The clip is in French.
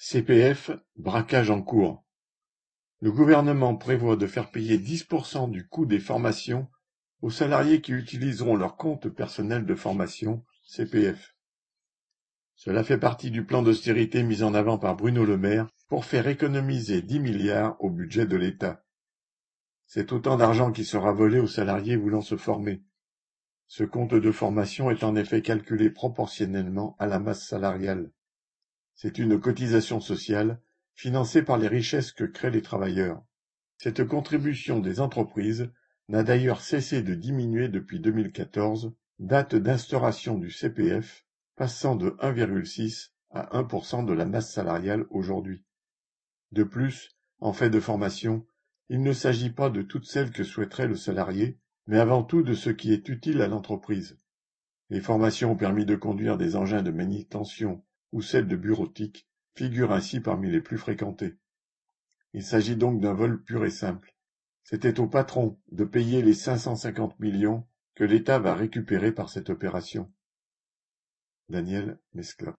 CPF, braquage en cours. Le gouvernement prévoit de faire payer 10% du coût des formations aux salariés qui utiliseront leur compte personnel de formation, CPF. Cela fait partie du plan d'austérité mis en avant par Bruno Le Maire pour faire économiser 10 milliards au budget de l'État. C'est autant d'argent qui sera volé aux salariés voulant se former. Ce compte de formation est en effet calculé proportionnellement à la masse salariale. C'est une cotisation sociale financée par les richesses que créent les travailleurs. Cette contribution des entreprises n'a d'ailleurs cessé de diminuer depuis 2014, date d'instauration du CPF, passant de 1,6 à 1% de la masse salariale aujourd'hui. De plus, en fait de formation, il ne s'agit pas de toutes celles que souhaiterait le salarié, mais avant tout de ce qui est utile à l'entreprise. Les formations ont permis de conduire des engins de manutention ou celle de bureautique, figure ainsi parmi les plus fréquentées. Il s'agit donc d'un vol pur et simple. C'était au patron de payer les 550 millions que l'État va récupérer par cette opération. Daniel Mescla